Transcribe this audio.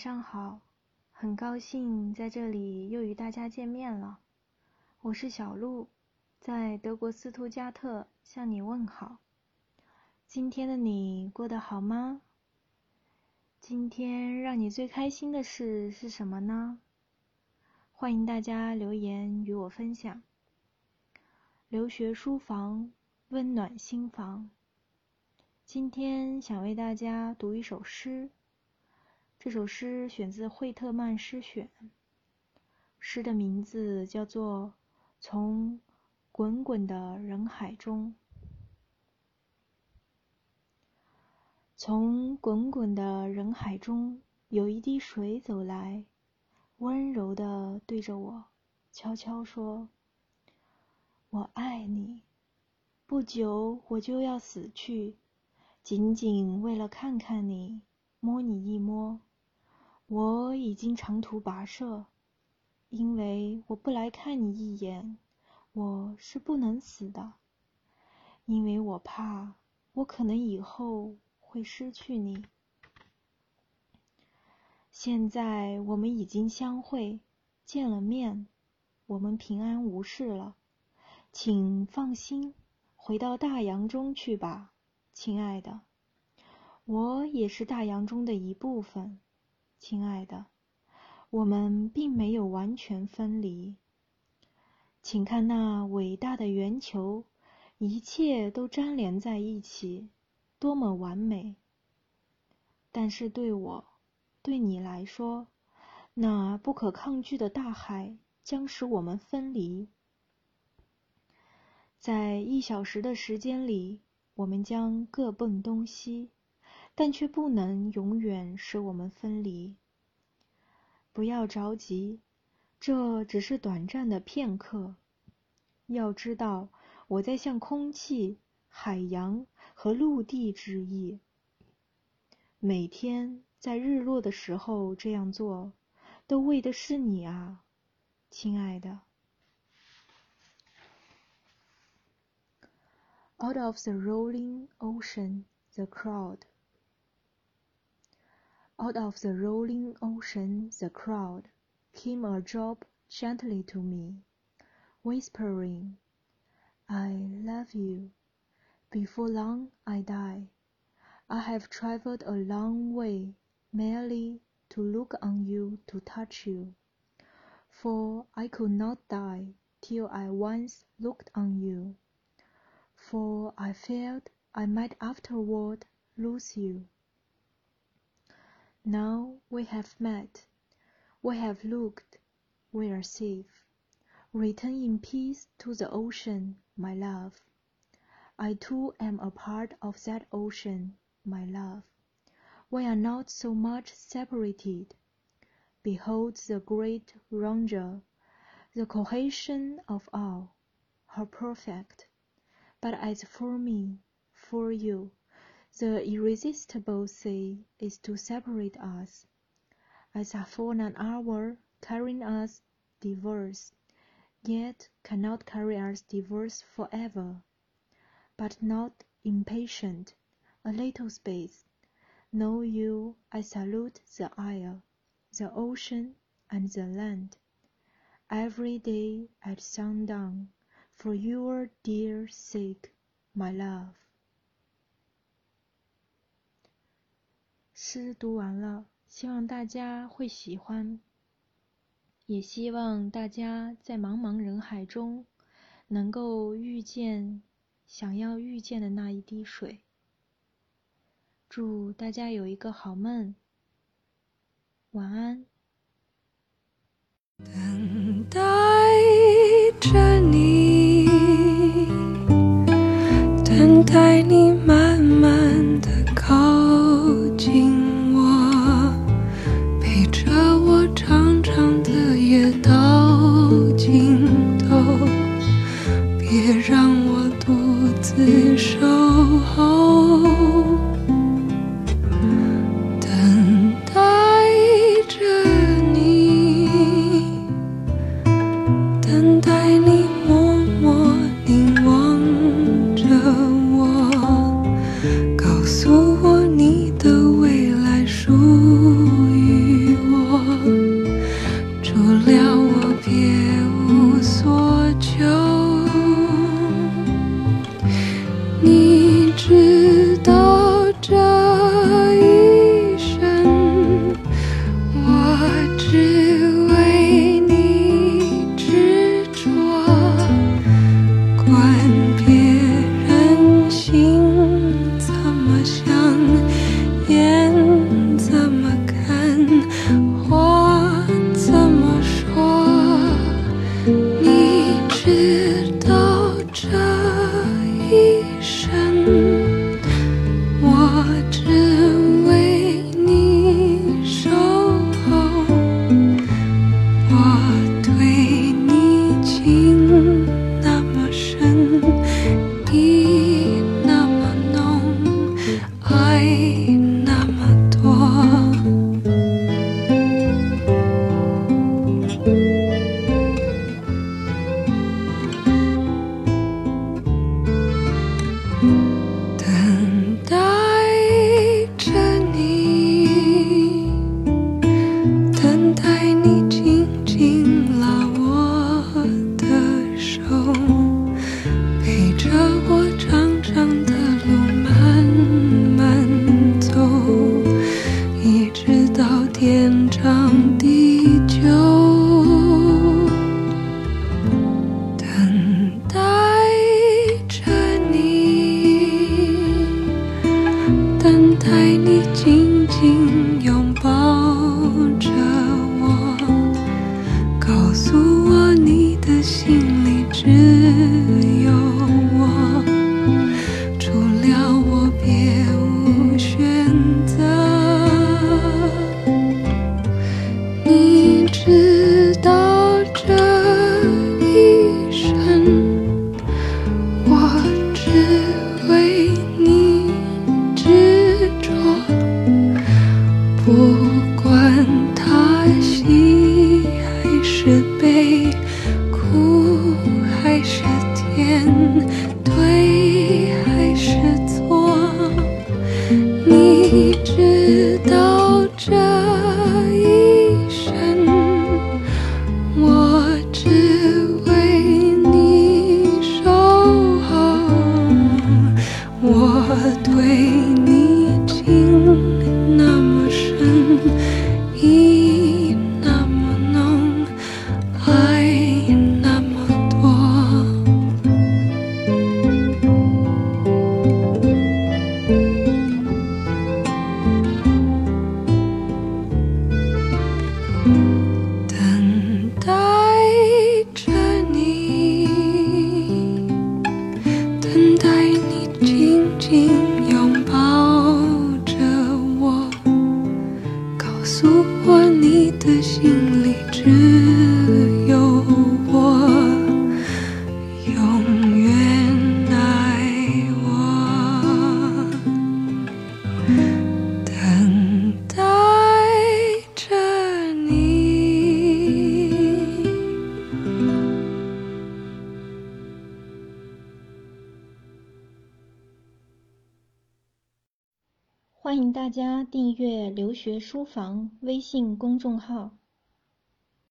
晚上好，很高兴在这里又与大家见面了。我是小鹿，在德国斯图加特向你问好。今天的你过得好吗？今天让你最开心的事是什么呢？欢迎大家留言与我分享。留学书房，温暖心房。今天想为大家读一首诗。这首诗选自惠特曼诗选，诗的名字叫做《从滚滚的人海中》。从滚滚的人海中，有一滴水走来，温柔的对着我悄悄说：“我爱你。”不久我就要死去，仅仅为了看看你，摸你一摸。我已经长途跋涉，因为我不来看你一眼，我是不能死的，因为我怕我可能以后会失去你。现在我们已经相会，见了面，我们平安无事了，请放心，回到大洋中去吧，亲爱的。我也是大洋中的一部分。亲爱的，我们并没有完全分离。请看那伟大的圆球，一切都粘连在一起，多么完美！但是对我，对你来说，那不可抗拒的大海将使我们分离。在一小时的时间里，我们将各奔东西。但却不能永远使我们分离。不要着急，这只是短暂的片刻。要知道，我在向空气、海洋和陆地致意。每天在日落的时候这样做，都为的是你啊，亲爱的。Out of the rolling ocean, the crowd. Out of the rolling ocean, the crowd, came a drop gently to me, whispering, I love you. Before long I die. I have traveled a long way merely to look on you, to touch you. For I could not die till I once looked on you. For I feared I might afterward lose you. Now we have met, we have looked, we are safe. Return in peace to the ocean, my love. I too am a part of that ocean, my love. We are not so much separated. Behold the great ranger, the cohesion of all, how perfect. But as for me, for you, the irresistible sea is to separate us, as for an hour carrying us diverse, yet cannot carry us diverse forever. But not impatient, a little space. Know you, I salute the isle, the ocean, and the land. Every day at sundown, for your dear sake, my love. 诗读完了，希望大家会喜欢，也希望大家在茫茫人海中能够遇见想要遇见的那一滴水。祝大家有一个好梦，晚安。等待着你，等待你是天，对还是错？你知道这一生。我只为你守候。我对。诉说你的心里只。大家订阅留学书房微信公众号。